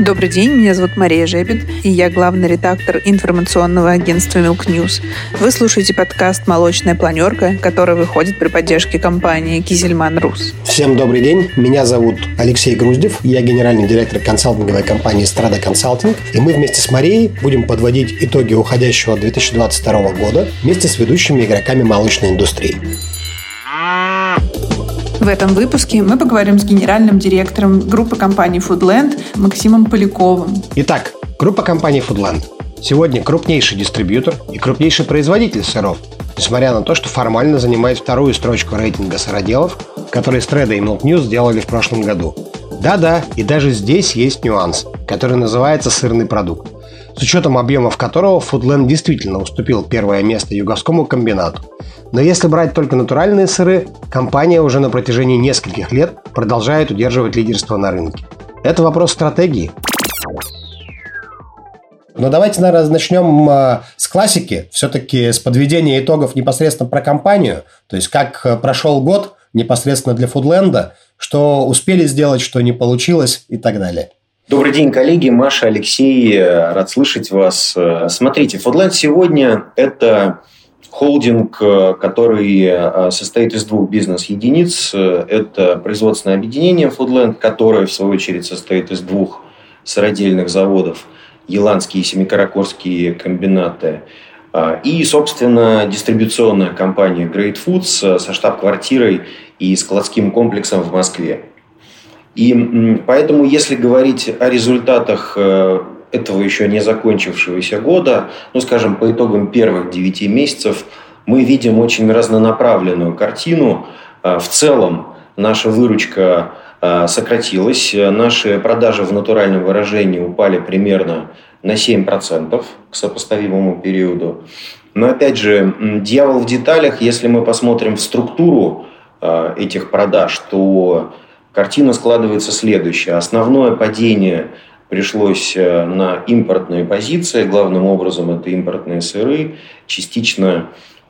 Добрый день, меня зовут Мария Жебин, и я главный редактор информационного агентства Milk News. Вы слушаете подкаст «Молочная планерка», который выходит при поддержке компании «Кизельман Рус». Всем добрый день, меня зовут Алексей Груздев, я генеральный директор консалтинговой компании «Страда Консалтинг», и мы вместе с Марией будем подводить итоги уходящего 2022 года вместе с ведущими игроками молочной индустрии. В этом выпуске мы поговорим с генеральным директором группы компании Foodland Максимом Поляковым. Итак, группа компании Foodland. Сегодня крупнейший дистрибьютор и крупнейший производитель сыров, несмотря на то, что формально занимает вторую строчку рейтинга сыроделов, которые Стреда и Milk News сделали в прошлом году. Да-да, и даже здесь есть нюанс, который называется сырный продукт с учетом объемов которого Foodland действительно уступил первое место юговскому комбинату. Но если брать только натуральные сыры, компания уже на протяжении нескольких лет продолжает удерживать лидерство на рынке. Это вопрос стратегии. Но давайте, наверное, начнем а, с классики, все-таки с подведения итогов непосредственно про компанию, то есть как э, прошел год непосредственно для Фудленда, что успели сделать, что не получилось и так далее. Добрый день, коллеги. Маша, Алексей, э, рад слышать вас. Э, смотрите, Foodland сегодня – это холдинг, э, который состоит из двух бизнес-единиц. Это производственное объединение Foodland, которое, в свою очередь, состоит из двух сыродельных заводов – Еланские и Семикаракорские комбинаты – и, собственно, дистрибуционная компания Great Foods со штаб-квартирой и складским комплексом в Москве. И поэтому, если говорить о результатах э, этого еще не закончившегося года, ну, скажем, по итогам первых 9 месяцев, мы видим очень разнонаправленную картину. Э, в целом наша выручка э, сократилась, наши продажи в натуральном выражении упали примерно на 7% к сопоставимому периоду. Но опять же, дьявол в деталях, если мы посмотрим в структуру этих продаж, то картина складывается следующая. Основное падение пришлось э, на импортные позиции. Главным образом это импортные сыры, частично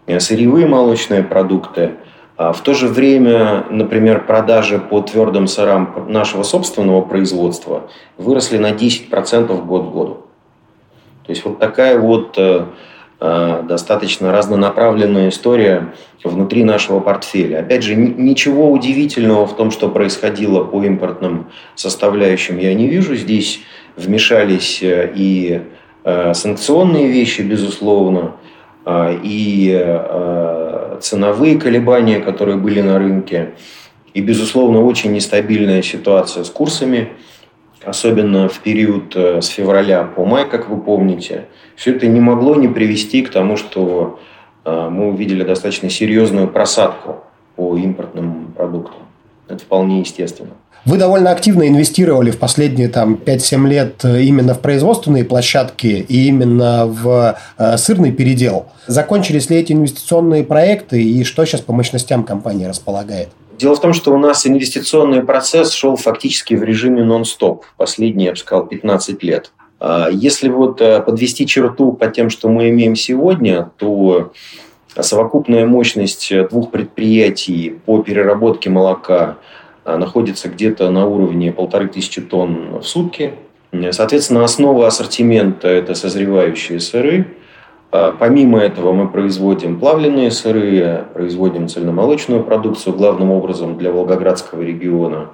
э, сырьевые молочные продукты. А в то же время, например, продажи по твердым сырам нашего собственного производства выросли на 10% год к году. То есть вот такая вот э, достаточно разнонаправленная история внутри нашего портфеля. Опять же, ничего удивительного в том, что происходило по импортным составляющим, я не вижу. Здесь вмешались э, и э, санкционные вещи, безусловно, и ценовые колебания, которые были на рынке, и, безусловно, очень нестабильная ситуация с курсами – особенно в период э, с февраля по май, как вы помните, все это не могло не привести к тому, что э, мы увидели достаточно серьезную просадку по импортным продуктам. Это вполне естественно. Вы довольно активно инвестировали в последние там, 5-7 лет э, именно в производственные площадки и именно в э, сырный передел. Закончились ли эти инвестиционные проекты и что сейчас по мощностям компания располагает? Дело в том, что у нас инвестиционный процесс шел фактически в режиме нон-стоп последние, я бы сказал, 15 лет. А если вот э, подвести черту по тем, что мы имеем сегодня, то совокупная мощность двух предприятий по переработке молока э, находится где-то на уровне полторы тысячи тонн в сутки. Соответственно, основа ассортимента – это созревающие сыры – помимо этого мы производим плавленые сыры, производим цельномолочную продукцию, главным образом для Волгоградского региона.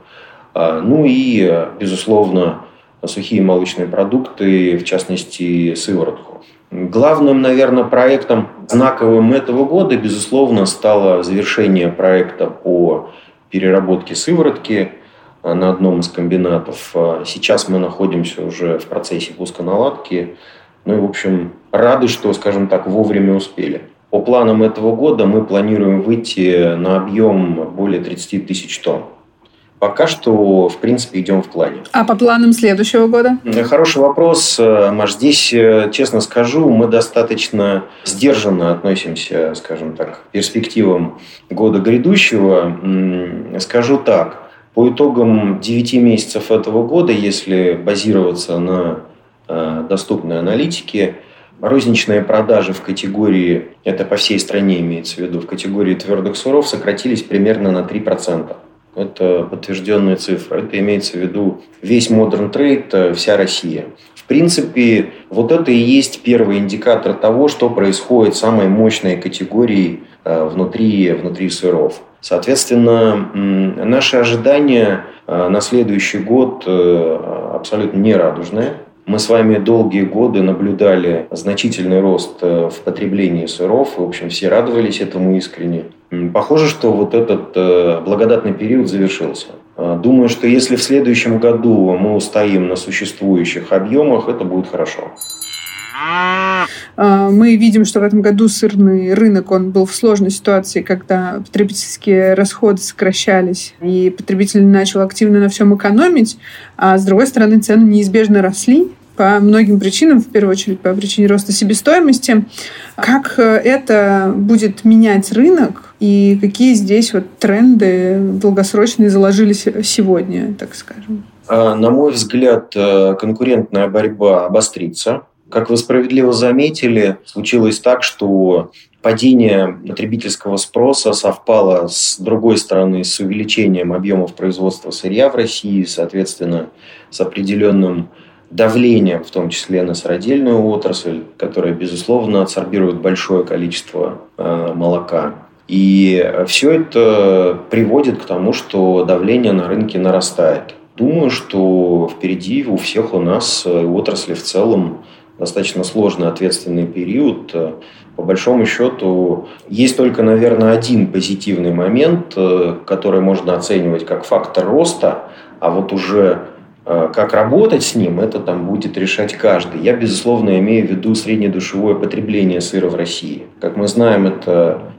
А, ну и, безусловно, сухие молочные продукты, в частности, сыворотку. Главным, наверное, проектом знаковым этого года, безусловно, стало завершение проекта по переработке сыворотки а, на одном из комбинатов. Сейчас мы находимся уже в процессе пусконаладки. Ну и, в общем, рады, что, скажем так, вовремя успели. По планам этого года мы планируем выйти на объем более 30 тысяч тонн. Пока что, в принципе, идем в плане. А по планам следующего года? Хороший вопрос, Маш. Здесь, э, честно скажу, мы достаточно сдержанно относимся, скажем так, к перспективам года грядущего. Скажу так. По итогам 9 месяцев этого года, если базироваться на э, доступной аналитике, Розничные продажи в категории, это по всей стране имеется в виду, в категории твердых суров сократились примерно на 3%. Это подтвержденная цифра. Это имеется в виду весь Modern Trade, вся Россия. В принципе, вот это и есть первый индикатор того, что происходит с самой мощной категорией внутри, внутри сыров. Соответственно, наши ожидания на следующий год абсолютно нерадужные. Мы с вами долгие годы наблюдали значительный рост э, в потреблении сыров. В общем, все радовались этому искренне. Похоже, что вот этот э, благодатный период завершился. Э, думаю, что если в следующем году мы устоим на существующих объемах, это будет хорошо. Мы видим, что в этом году сырный рынок он был в сложной ситуации, когда потребительские расходы сокращались, и потребитель начал активно на всем экономить, а с другой стороны цены неизбежно росли по многим причинам, в первую очередь по причине роста себестоимости. Как э, это будет менять рынок и какие здесь вот тренды долгосрочные заложились сегодня, так скажем? А, на мой взгляд, э, конкурентная борьба обострится. Как вы справедливо заметили, случилось так, что падение потребительского спроса совпало с другой стороны с увеличением объемов производства сырья в России, соответственно, с определенным давлением, в том числе на сыродельную отрасль, которая, безусловно, адсорбирует большое количество э, молока. И все это приводит к тому, что давление на рынке нарастает. Думаю, что впереди у всех у нас э, отрасли в целом достаточно сложный ответственный период. По большому счету, есть только, наверное, один позитивный момент, э, который можно оценивать как фактор роста, а вот уже Э, как работать с ним, это там будет решать каждый. Я, безусловно, имею в виду среднедушевое потребление сыра в России. Как мы знаем, это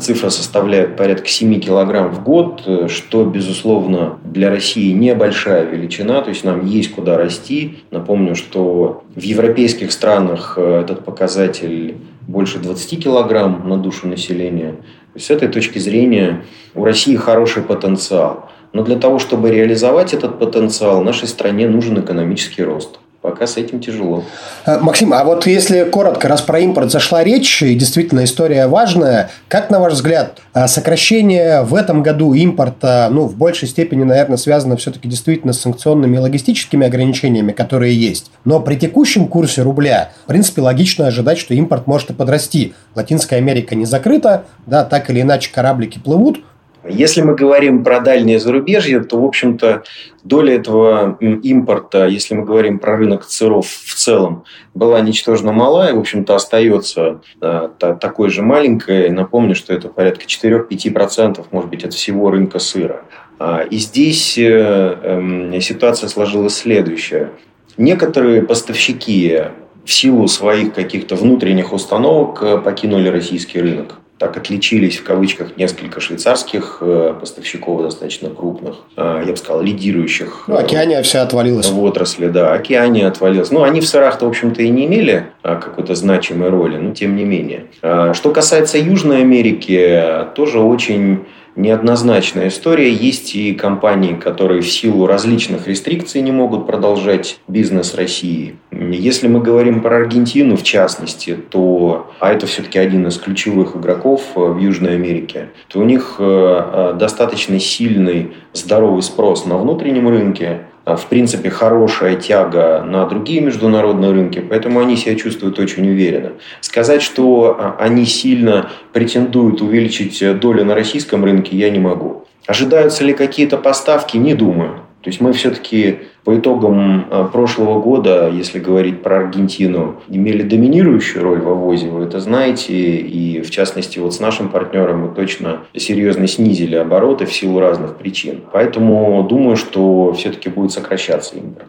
цифра составляет порядка 7 килограмм в год, э, что, безусловно, для России небольшая величина, то есть нам есть куда расти. Напомню, что в европейских странах э, этот показатель больше 20 килограмм на душу населения. С этой точки зрения у России хороший потенциал. Но для того, чтобы реализовать этот потенциал, нашей стране нужен экономический рост. Пока с этим тяжело. Э, Максим, а вот если коротко, раз про импорт зашла речь, и действительно история важная, как, на ваш взгляд, э, сокращение в этом году импорта, ну, в большей степени, наверное, связано все-таки действительно с санкционными логистическими ограничениями, которые есть. Но при текущем курсе рубля, в принципе, логично ожидать, что импорт может и подрасти. Латинская Америка не закрыта, да, так или иначе кораблики плывут, если мы говорим про дальнее зарубежье, то, в общем-то, доля этого импорта, если мы говорим про рынок сыров в целом, была ничтожно мала и, в общем-то, остается да, такой же маленькой. Напомню, что это порядка 4-5%, может быть, от всего рынка сыра. А, и здесь э, эм, ситуация сложилась следующая. Некоторые поставщики в силу своих каких-то внутренних установок э, покинули российский рынок так отличились в кавычках несколько швейцарских э, поставщиков достаточно крупных, э, я бы сказал, лидирующих. Ну, Океания вся отвалилась. В отрасли, да. Океания отвалилась. Ну, они в сырах-то, в общем-то, и не имели э, какой-то значимой роли, но тем не менее. Что касается Южной Америки, тоже очень неоднозначная история. Есть и компании, которые в силу различных рестрикций не могут продолжать бизнес России. Если мы говорим про Аргентину в частности, то, а это все-таки один из ключевых игроков э, в Южной Америке, то у них э, э, достаточно сильный здоровый спрос на внутреннем рынке, в принципе, хорошая тяга на другие международные рынки, поэтому они себя чувствуют очень уверенно. Сказать, что они сильно претендуют увеличить долю на российском рынке, я не могу. Ожидаются ли какие-то поставки, не думаю. То есть мы все-таки по итогам а, прошлого года, если говорить про Аргентину, имели доминирующую роль в ввозе, вы это знаете, и в частности вот с нашим партнером мы точно серьезно снизили обороты в силу разных причин. Поэтому думаю, что все-таки будет сокращаться импорт.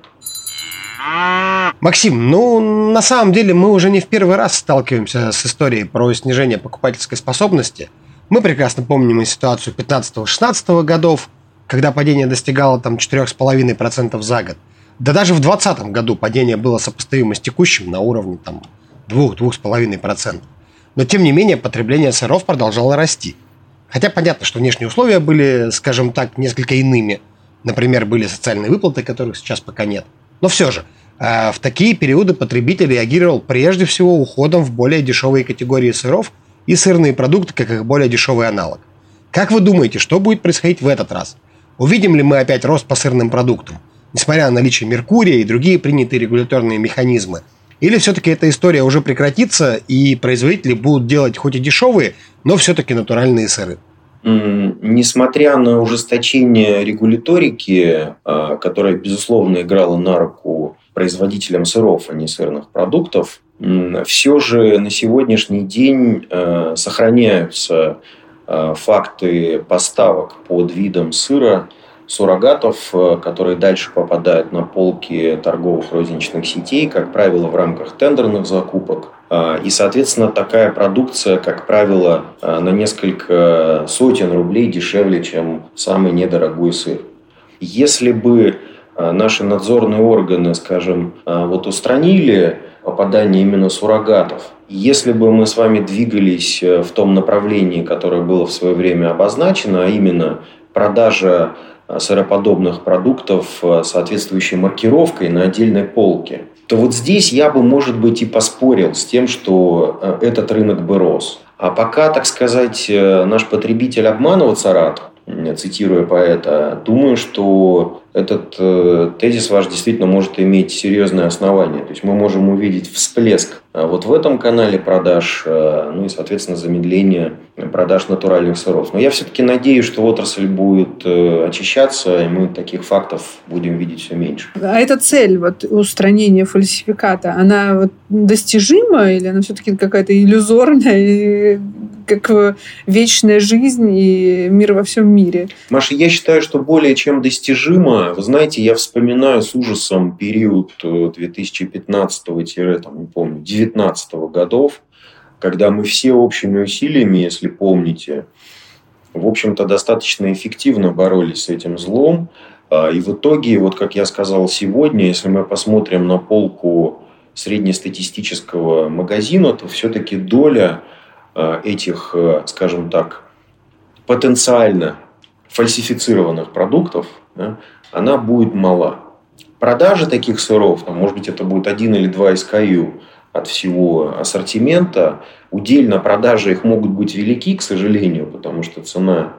Максим, ну, на самом деле мы уже не в первый раз сталкиваемся с историей про снижение покупательской способности. Мы прекрасно помним и ситуацию 15-16 годов, когда падение достигало там 4,5% за год. Да даже в 2020 году падение было сопоставимо с текущим на уровне там 2-2,5%. Но тем не менее потребление сыров продолжало расти. Хотя понятно, что внешние условия были, скажем так, несколько иными. Например, были социальные выплаты, которых сейчас пока нет. Но все же, э, в такие периоды потребитель реагировал прежде всего уходом в более дешевые категории сыров и сырные продукты, как их более дешевый аналог. Как вы думаете, что будет происходить в этот раз? Увидим ли мы опять рост по сырным продуктам, несмотря на наличие Меркурия и другие принятые регуляторные механизмы? Или все-таки эта история уже прекратится, и производители будут делать хоть и дешевые, но все-таки натуральные сыры? Несмотря на ужесточение регуляторики, а, которая, безусловно, играла на руку производителям сыров, а не сырных продуктов, все же на сегодняшний день а, сохраняются факты поставок под видом сыра суррогатов, которые дальше попадают на полки торговых розничных сетей, как правило, в рамках тендерных закупок. А, и, соответственно, такая продукция, как правило, на несколько сотен рублей дешевле, чем самый недорогой сыр. Если бы наши надзорные органы, скажем, вот устранили попадание именно суррогатов, если бы мы с вами двигались э, в том направлении, которое было в свое время обозначено, а именно продажа сыроподобных продуктов соответствующей маркировкой на отдельной полке – то вот здесь я бы, может быть, и поспорил с тем, что э, этот рынок бы рос. А пока, так сказать, э, наш потребитель обманываться рад, цитируя поэта, думаю, что этот э, тезис ваш действительно может иметь серьезное основание. То есть мы можем увидеть всплеск а вот в этом канале продаж, э, ну и, соответственно, замедление продаж натуральных сыров. Но я все-таки надеюсь, что отрасль будет э, очищаться, и мы таких фактов будем видеть все меньше. А эта цель вот, устранения фальсификата, она вот, достижима или она все-таки какая-то иллюзорная, и как вечная жизнь и мир во всем мире? Маша, я считаю, что более чем достижимо вы знаете, я вспоминаю с ужасом период 2015 там, не помню, 19 годов, когда мы все общими усилиями, если помните, в общем-то, достаточно эффективно боролись с этим злом. А, и в итоге, вот как я сказал сегодня, если мы посмотрим на полку среднестатистического магазина, то все-таки доля этих, э, скажем так, потенциально фальсифицированных продуктов да, она будет мала. Продажи таких сыров, там, может быть, это будет один или два SKU от всего ассортимента, удельно продажи их могут быть велики, к сожалению, потому что цена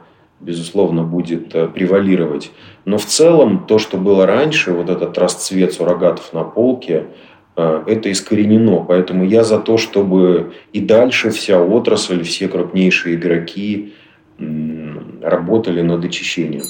безусловно, будет э, превалировать. Но в целом то, что было раньше, вот этот расцвет суррогатов на полке, э, это искоренено. Поэтому я за то, чтобы и дальше вся отрасль, все крупнейшие игроки работали над очищением.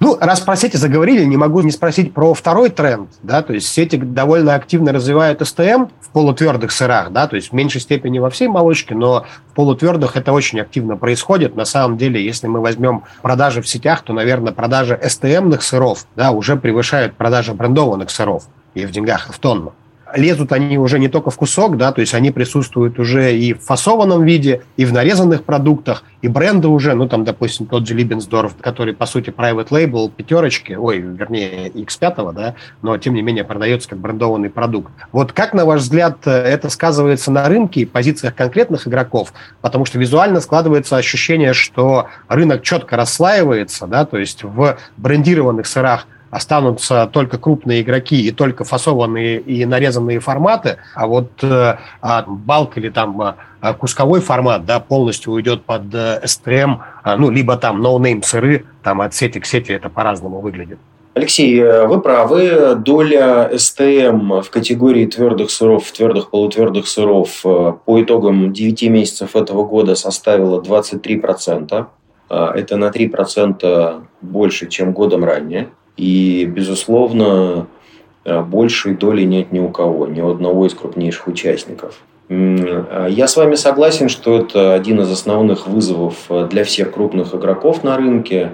Ну, раз про сети заговорили, не могу не спросить про второй тренд, да, то есть сети довольно активно развивают СТМ в полутвердых сырах, да, то есть в меньшей степени во всей молочке, но в полутвердых это очень активно происходит. На самом деле, если мы возьмем продажи в сетях, то, наверное, продажи СТМных сыров, да, уже превышают продажи брендованных сыров и в деньгах, и в тонну лезут они уже не только в кусок, да, то есть они присутствуют уже и в фасованном виде, и в нарезанных продуктах, и бренды уже, ну, там, допустим, тот же Либенсдорф, который, по сути, private label пятерочки, ой, вернее, X5, да, но, тем не менее, продается как брендованный продукт. Вот как, на ваш взгляд, это сказывается на рынке и позициях конкретных игроков? Потому что визуально складывается ощущение, что рынок четко расслаивается, да, то есть в брендированных сырах останутся только крупные игроки и только фасованные и нарезанные форматы, а вот э, а, балк или там а, кусковой формат, да, полностью уйдет под э, STM, а, ну, либо там no-name сыры, там от сети к сети это по-разному выглядит. Алексей, э, вы правы. Доля СТМ в категории твердых сыров, твердых, полутвердых сыров э, по итогам 9 месяцев этого года составила 23%. Это на 3% больше, чем годом ранее. И, безусловно, э, большей доли нет ни у кого, ни у одного из крупнейших участников. Э, я с вами согласен, что это один из основных вызовов э, для всех крупных игроков на рынке.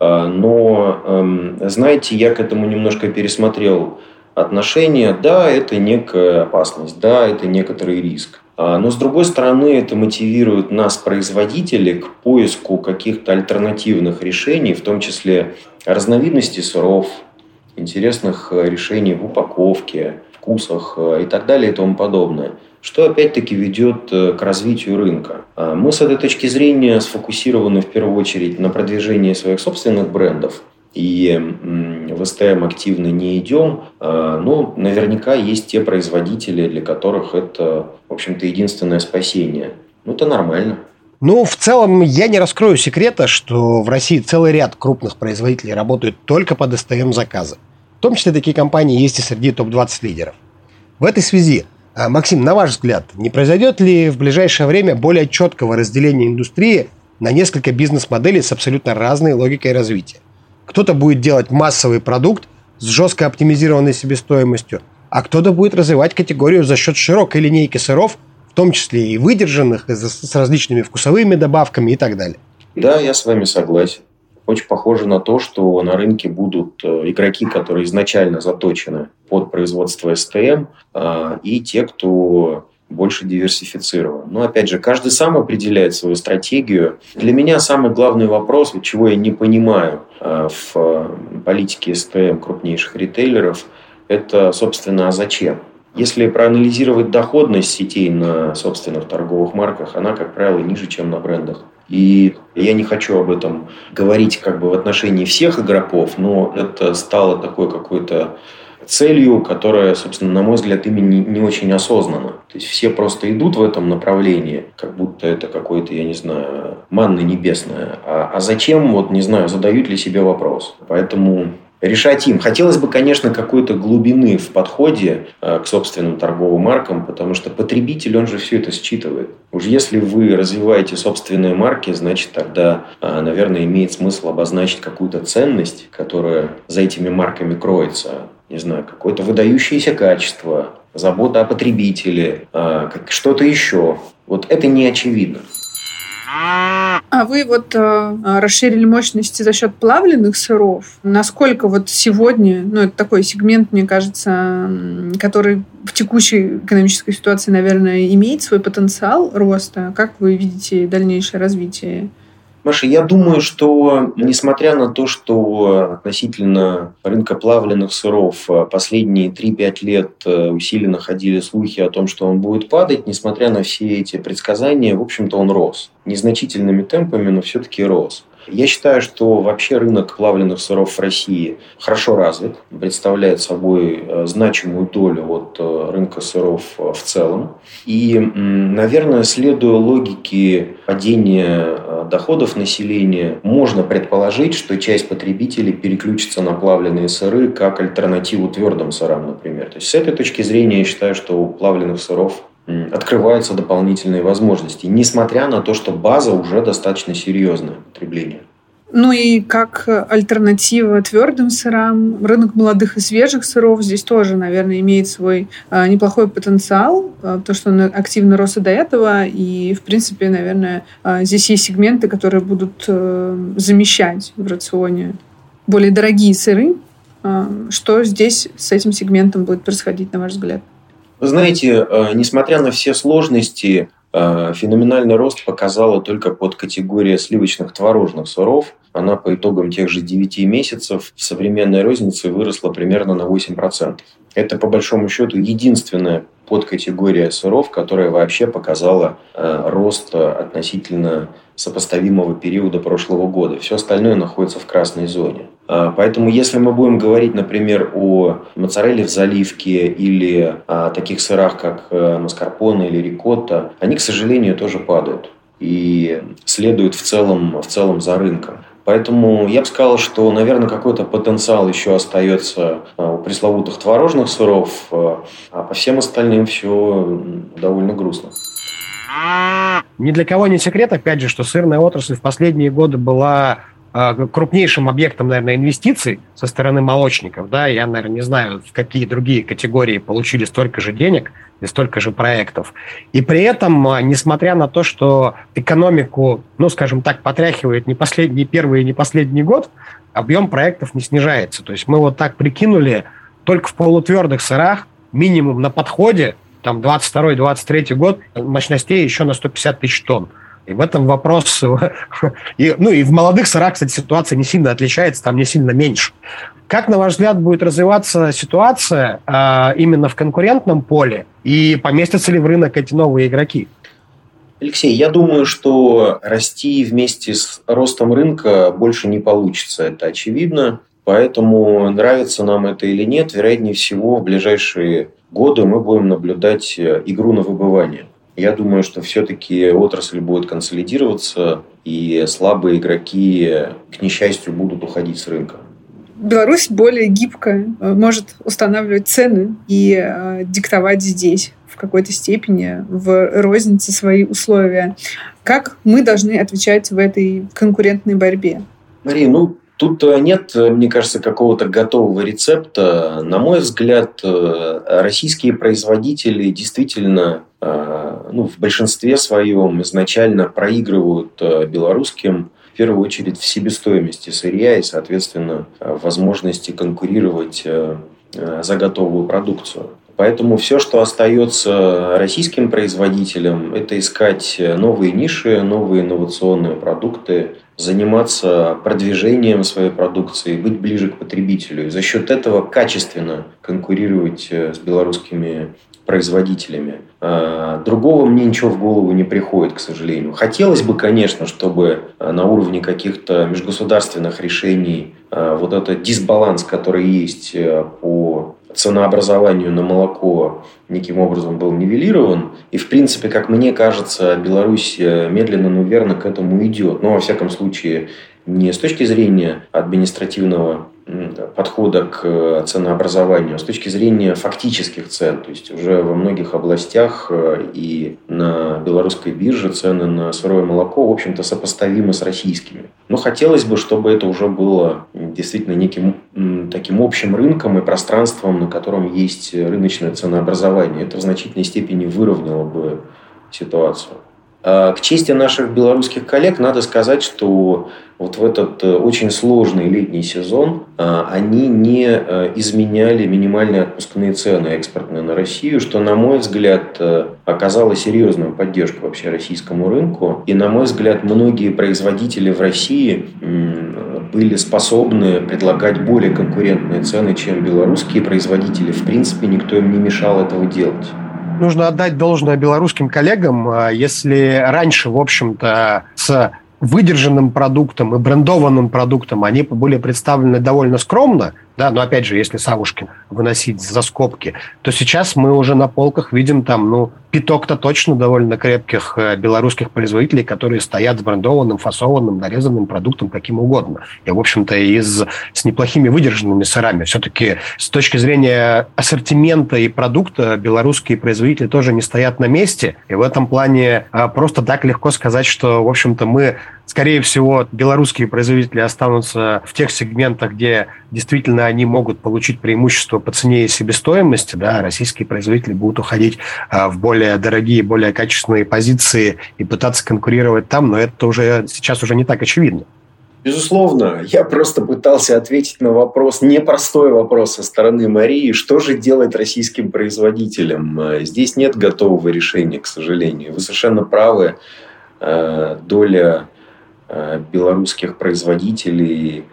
Но, эм, знаете, я к этому немножко пересмотрел отношение. Да, это некая опасность, да, это некоторый риск. Но, с другой стороны, это мотивирует нас, производителей, к поиску каких-то альтернативных решений, в том числе разновидностей сыров, интересных э, решений в упаковке, вкусах э, и так далее и тому подобное что опять-таки ведет э, к развитию рынка. А мы с этой точки зрения сфокусированы в первую очередь на продвижении своих собственных брендов, и в СТМ активно не идем, а, но наверняка есть те производители, для которых это, в общем-то, единственное спасение. Ну, это нормально. Ну, в целом, я не раскрою секрета, что в России целый ряд крупных производителей работают только под СТМ-заказы. В том числе такие компании есть и среди топ-20 лидеров. В этой связи, а, Максим, на ваш взгляд, не произойдет ли в ближайшее время более четкого разделения индустрии на несколько бизнес-моделей с абсолютно разной логикой развития? Кто-то будет делать массовый продукт с жестко оптимизированной себестоимостью, а кто-то будет развивать категорию за счет широкой линейки сыров – в том числе и выдержанных, с различными вкусовыми добавками и так далее. Да, я с вами согласен. Очень похоже на то, что на рынке будут э, игроки, которые изначально заточены под производство СТМ, а, и те, кто больше диверсифицирован. Но, опять же, каждый сам определяет свою стратегию. Для меня самый главный вопрос, чего я не понимаю э, в э, политике СТМ крупнейших ритейлеров, это, собственно, а зачем? Если проанализировать доходность сетей на собственных торговых марках, она, как правило, ниже, чем на брендах. И я не хочу об этом говорить как бы в отношении всех игроков, но это стало такой какой-то целью, которая, собственно, на мой взгляд, ими не, не очень осознанно. То есть все просто идут в этом направлении, как будто это какое-то, я не знаю, манна небесная. А, а зачем, вот не знаю, задают ли себе вопрос. Поэтому решать им. Хотелось бы, конечно, какой-то глубины в подходе э, к собственным торговым маркам, потому что потребитель, он же все это считывает. Уж если вы развиваете собственные марки, значит, тогда, э, наверное, имеет смысл обозначить какую-то ценность, которая за этими марками кроется. Не знаю, какое-то выдающееся качество, забота о потребителе, э, что-то еще. Вот это не очевидно. А вы вот э, расширили мощности за счет плавленных сыров. Насколько вот сегодня, ну, это такой сегмент, мне кажется, который в текущей экономической ситуации, наверное, имеет свой потенциал роста. Как вы видите дальнейшее развитие? Маша, я думаю, что несмотря на то, что относительно рынка плавленных сыров э, последние 3-5 лет э, усиленно ходили слухи о том, что он будет падать, несмотря на все эти предсказания, в общем-то он рос. Незначительными темпами, но все-таки рос. Я считаю, что вообще рынок плавленных сыров в России хорошо развит, представляет собой э, значимую долю от э, рынка сыров э, в целом. И, наверное, следуя логике падения доходов населения, можно предположить, что часть потребителей переключится на плавленые сыры как альтернативу твердым сырам, например. То есть с этой точки зрения я считаю, что у плавленных сыров открываются дополнительные возможности, несмотря на то, что база уже достаточно серьезное потребление. Ну и как альтернатива твердым сырам, рынок молодых и свежих сыров здесь тоже, наверное, имеет свой а, неплохой потенциал, а, то, что он активно рос и до этого, и, в принципе, наверное, а, здесь есть сегменты, которые будут а, замещать в рационе более дорогие сыры. Что здесь с этим сегментом будет происходить, на ваш взгляд? Вы знаете, э, несмотря на все сложности, э, феноменальный рост показала только под категория сливочных творожных сыров. Она по итогам тех же 9 месяцев в современной рознице выросла примерно на 8%. Это, по большому счету, единственная подкатегория сыров, которая вообще показала э, рост относительно сопоставимого периода прошлого года. Все остальное находится в красной зоне. А, поэтому, если мы будем говорить, например, о моцарелле в заливке или о таких сырах, как э, маскарпоне или рикотта, они, к сожалению, тоже падают и следуют в целом, в целом за рынком. Поэтому я бы сказал, что, наверное, какой-то потенциал еще остается э, у пресловутых творожных сыров, э, а по всем остальным все довольно грустно. Ни для кого не секрет, опять же, что сырная отрасль в последние годы была крупнейшим объектом, наверное, инвестиций со стороны молочников. Да? Я, наверное, не знаю, в какие другие категории получили столько же денег и столько же проектов. И при этом, э, несмотря на то, что экономику, ну, скажем так, потряхивает не последний первый и не последний год, объем проектов не снижается. То есть мы вот так прикинули, только в полутвердых сырах минимум на подходе там 22-23 год мощностей еще на 150 тысяч тонн. И в этом вопрос... И, ну и в молодых сырах, кстати, ситуация не сильно отличается, там не сильно меньше. Как, на ваш взгляд, будет развиваться ситуация э, именно в конкурентном поле? И поместятся ли в рынок эти новые игроки? Алексей, я думаю, что расти вместе с ростом рынка больше не получится, это очевидно. Поэтому нравится нам это или нет, вероятнее всего в ближайшие годы мы будем наблюдать э, игру на выбывание. Я думаю, что все-таки отрасль будет консолидироваться, и слабые игроки, к несчастью, будут уходить с рынка. Беларусь более гибко э, может устанавливать цены и э, диктовать здесь в какой-то степени в рознице свои условия. Как мы должны отвечать в этой конкурентной борьбе? Мария, ну, Тут э, нет, э, мне кажется, какого-то готового рецепта. На мой взгляд, э, российские производители действительно ну, в большинстве своем изначально проигрывают белорусским в первую очередь в себестоимости сырья и, соответственно, возможности конкурировать за готовую продукцию. Поэтому все, что остается российским производителям, это искать новые ниши, новые инновационные продукты, заниматься продвижением своей продукции, быть ближе к потребителю. И за счет этого качественно конкурировать э, с белорусскими производителями. А, другого мне ничего в голову не приходит, к сожалению. Хотелось бы, конечно, чтобы э, на уровне каких-то межгосударственных решений э, вот этот дисбаланс, который есть по ценообразованию на молоко неким образом был нивелирован. И, в принципе, как мне кажется, Беларусь э, медленно, но верно к этому идет. Но, во всяком случае, не с точки зрения административного подхода к э, ценообразованию, а с точки зрения фактических цен. То есть уже во многих областях э, и на белорусской бирже цены на сырое молоко, в общем-то, сопоставимы с российскими. Но хотелось бы, чтобы это уже было действительно неким таким общим рынком и пространством, на котором есть рыночное ценообразование. Это в значительной степени выровняло бы ситуацию. А, к чести наших белорусских коллег надо сказать, что вот в этот э, очень сложный летний сезон а, они не э, изменяли минимальные отпускные цены экспортные на Россию, что, на мой взгляд, э, оказало серьезную поддержку вообще российскому рынку. И, на мой взгляд, многие производители в России были способны предлагать более конкурентные цены, чем белорусские производители. В принципе, никто им не мешал этого делать нужно отдать должное белорусским коллегам. А если раньше, в общем-то, с выдержанным продуктом и брендованным продуктом они были представлены довольно скромно, да, но опять же, если Савушкин выносить за скобки, то сейчас мы уже на полках видим там, ну, пяток-то точно довольно крепких э, белорусских производителей, которые стоят с брендованным, фасованным, нарезанным продуктом каким угодно. И, в общем-то, из, с неплохими выдержанными сырами. Все-таки с точки зрения ассортимента и продукта белорусские производители тоже не стоят на месте. И в этом плане а, просто так легко сказать, что, в общем-то, мы скорее всего, белорусские производители останутся в тех сегментах, где действительно они могут получить преимущество по цене и себестоимости, да, российские производители будут уходить а, в более дорогие, более качественные позиции и пытаться конкурировать там, но это уже сейчас уже не так очевидно. Безусловно, я просто пытался ответить на вопрос, непростой вопрос со стороны Марии, что же делать российским производителям. Здесь нет готового решения, к сожалению. Вы совершенно правы. Э, доля белорусских производителей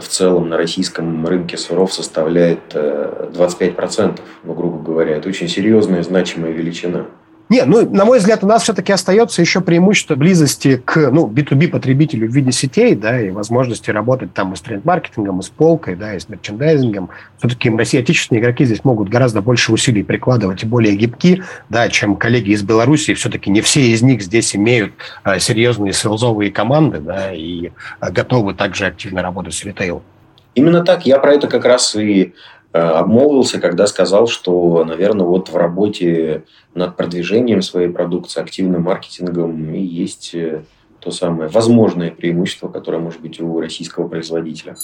в целом на российском рынке сыров составляет 25%, э, ну, грубо говоря. Это очень серьезная, значимая величина. Не, ну, на мой взгляд, у нас все-таки остается еще преимущество близости к ну, B2B потребителю в виде сетей, да, и возможности работать там и с тренд-маркетингом, и с полкой, да, и с мерчендайзингом. Все-таки в России отечественные игроки здесь могут гораздо больше усилий прикладывать и более гибки, да, чем коллеги из Беларуси. Все-таки не все из них здесь имеют а, серьезные селзовые команды, да, и а, готовы также активно работать с ритейлом. Именно так. Я про это как раз и обмолвился, когда сказал, что, наверное, вот в работе над продвижением своей продукции, активным маркетингом и есть э, то самое возможное преимущество, которое может быть у российского производителя.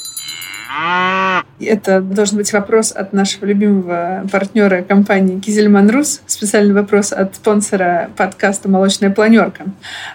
Это должен быть вопрос от нашего любимого партнера компании Кизельман Рус, специальный вопрос от спонсора подкаста «Молочная планерка».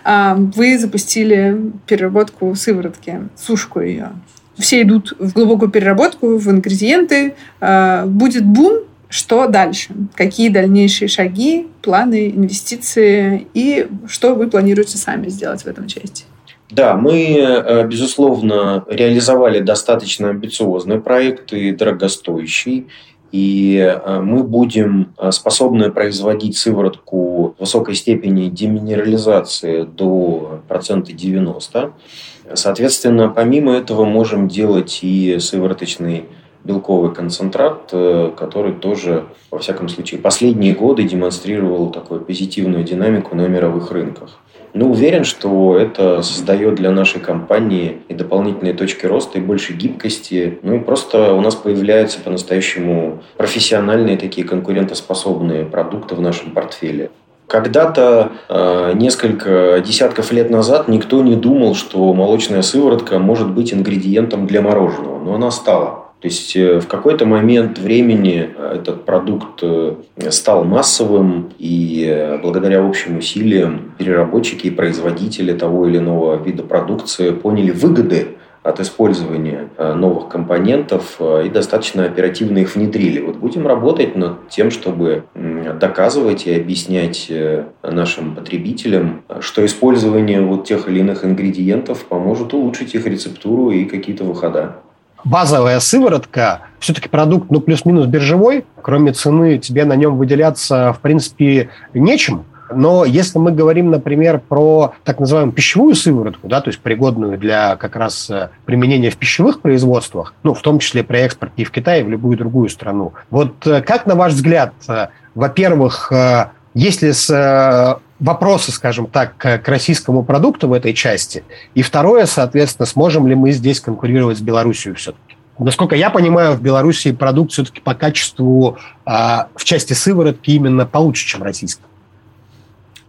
А, вы запустили переработку сыворотки, сушку ее все идут в глубокую переработку, в ингредиенты. А, будет бум, что дальше? Какие дальнейшие шаги, планы, инвестиции и что вы планируете сами сделать в этом части? Да, мы, э, безусловно, реализовали достаточно амбициозный проект и дорогостоящий. И э, мы будем э, способны производить сыворотку высокой степени деминерализации до процента 90. Соответственно, помимо этого можем делать и сывороточный белковый концентрат, э, который тоже, во всяком случае, последние годы демонстрировал такую позитивную динамику на мировых рынках. Ну, уверен, что это создает для нашей компании и дополнительные точки роста, и больше гибкости. Ну и просто у нас появляются по-настоящему профессиональные такие конкурентоспособные продукты в нашем портфеле. Когда-то, э, несколько десятков лет назад, никто не думал, что молочная сыворотка может быть ингредиентом для мороженого, но она стала. То есть э, в какой-то момент времени э, этот продукт стал массовым, и благодаря общим усилиям переработчики и производители того или иного вида продукции поняли выгоды от использования э, новых компонентов э, и достаточно оперативно их внедрили. Вот будем работать над тем, чтобы доказывать и объяснять э, нашим потребителям, что использование вот тех или иных ингредиентов поможет улучшить их рецептуру и какие-то выхода базовая сыворотка все-таки продукт, ну, плюс-минус биржевой. Кроме цены тебе на нем выделяться, в принципе, нечем. Но если мы говорим, например, про так называемую пищевую сыворотку, да, то есть пригодную для как раз э, применения в пищевых производствах, ну, в том числе при экспорте и в Китай, и в любую другую страну. Вот э, как, на ваш взгляд, э, во-первых, если с вопросы, скажем так, к российскому продукту в этой части? И второе, соответственно, сможем ли мы здесь конкурировать с Белоруссией все-таки? Насколько я понимаю, в Беларуси продукт все-таки по качеству а, в части сыворотки именно получше, чем российский.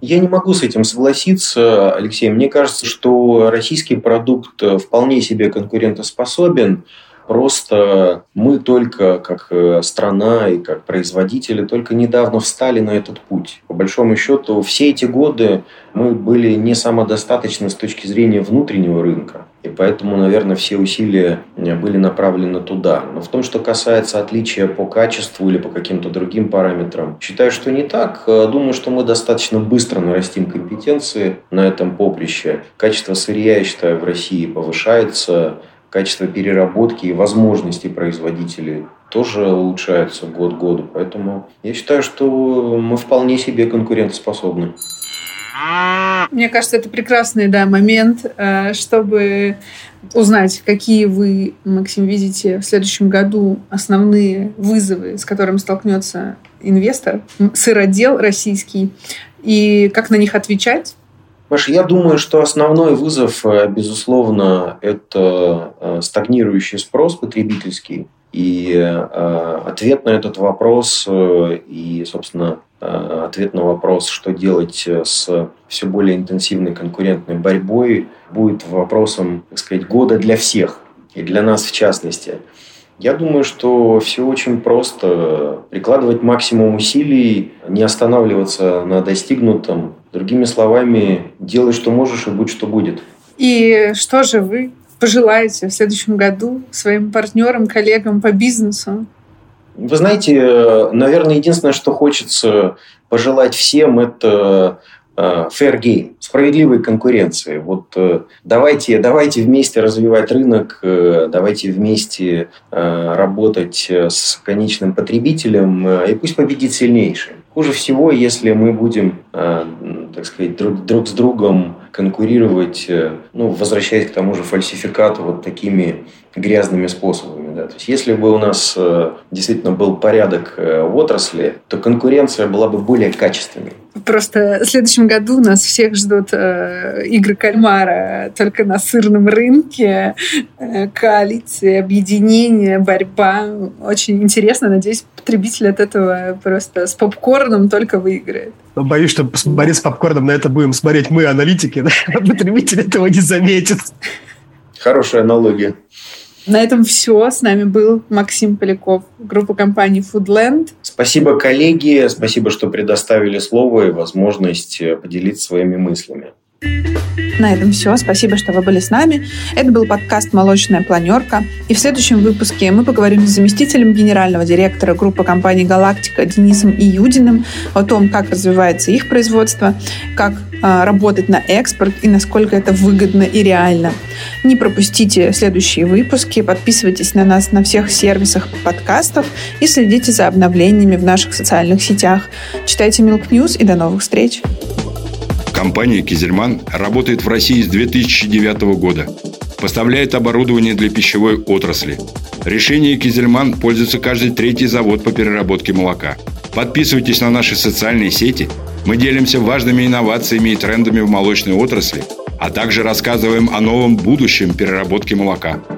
Я не могу с этим согласиться, Алексей. Мне кажется, что российский продукт вполне себе конкурентоспособен. Просто мы только как э, страна и как производители только недавно встали на этот путь. По большому счету, все эти годы мы были не самодостаточны с точки зрения внутреннего рынка. И поэтому, наверное, все усилия были направлены туда. Но в том, что касается отличия по качеству или по каким-то другим параметрам, считаю, что не так. Думаю, что мы достаточно быстро нарастим компетенции на этом поприще. Качество сырья, я считаю, в России повышается качество переработки и возможности производителей тоже улучшаются год к году. Поэтому я считаю, что мы вполне себе конкурентоспособны. Мне кажется, это прекрасный да, момент, э, чтобы узнать, какие вы, Максим, видите в следующем году основные вызовы, с которыми столкнется инвестор, сыродел российский, и как на них отвечать Маша, я думаю, что основной вызов, э, безусловно, это э, стагнирующий спрос потребительский. И э, ответ на этот вопрос и, собственно, ответ на вопрос, что делать с все более интенсивной конкурентной борьбой, будет вопросом, так сказать, года для всех, и для нас в частности. Я думаю, что все очень просто. Прикладывать максимум усилий, не останавливаться на достигнутом. Другими словами, делай, что можешь, и будь, что будет. И что же вы пожелаете в следующем году своим партнерам, коллегам по бизнесу? Вы знаете, наверное, единственное, что хочется пожелать всем, это Э, fair game, справедливой конкуренции. Вот э, давайте, давайте вместе развивать рынок, э, давайте вместе работать с конечным потребителем, и пусть победит сильнейший. Хуже всего, если мы будем, так сказать, друг, друг с другом конкурировать, ну, возвращаясь к тому же фальсификату вот такими грязными способами. Да. То есть, если бы у нас действительно был порядок в отрасли, то конкуренция была бы более качественной. Просто в следующем году нас всех ждут э, игры кальмара только на сырном рынке, э, коалиции, объединение, борьба. Очень интересно. Надеюсь, потребитель от этого просто с попкорном только выиграет. Но боюсь, что смотреть с попкорном на это будем смотреть мы, аналитики, а потребитель этого не заметит. Хорошая аналогия. На этом все. С нами был Максим Поляков, группа компаний Foodland. Спасибо, коллеги. Спасибо, что предоставили слово и возможность э, поделиться своими мыслями. На этом все. Спасибо, что вы были с нами. Это был подкаст «Молочная планерка». И в следующем выпуске мы поговорим с заместителем генерального директора группы компании «Галактика» Денисом Июдиным о том, как развивается их производство, как э, работать на экспорт и насколько это выгодно и реально. Не пропустите следующие выпуски, подписывайтесь на нас на всех сервисах подкастов и следите за обновлениями в наших социальных сетях. Читайте Milk News и до новых встреч! Компания «Кизельман» работает в России с 2009 года. Поставляет оборудование для пищевой отрасли. Решение Кизельман пользуется каждый третий завод по переработке молока. Подписывайтесь на наши социальные сети. Мы делимся важными инновациями и трендами в молочной отрасли, а также рассказываем о новом будущем переработки молока –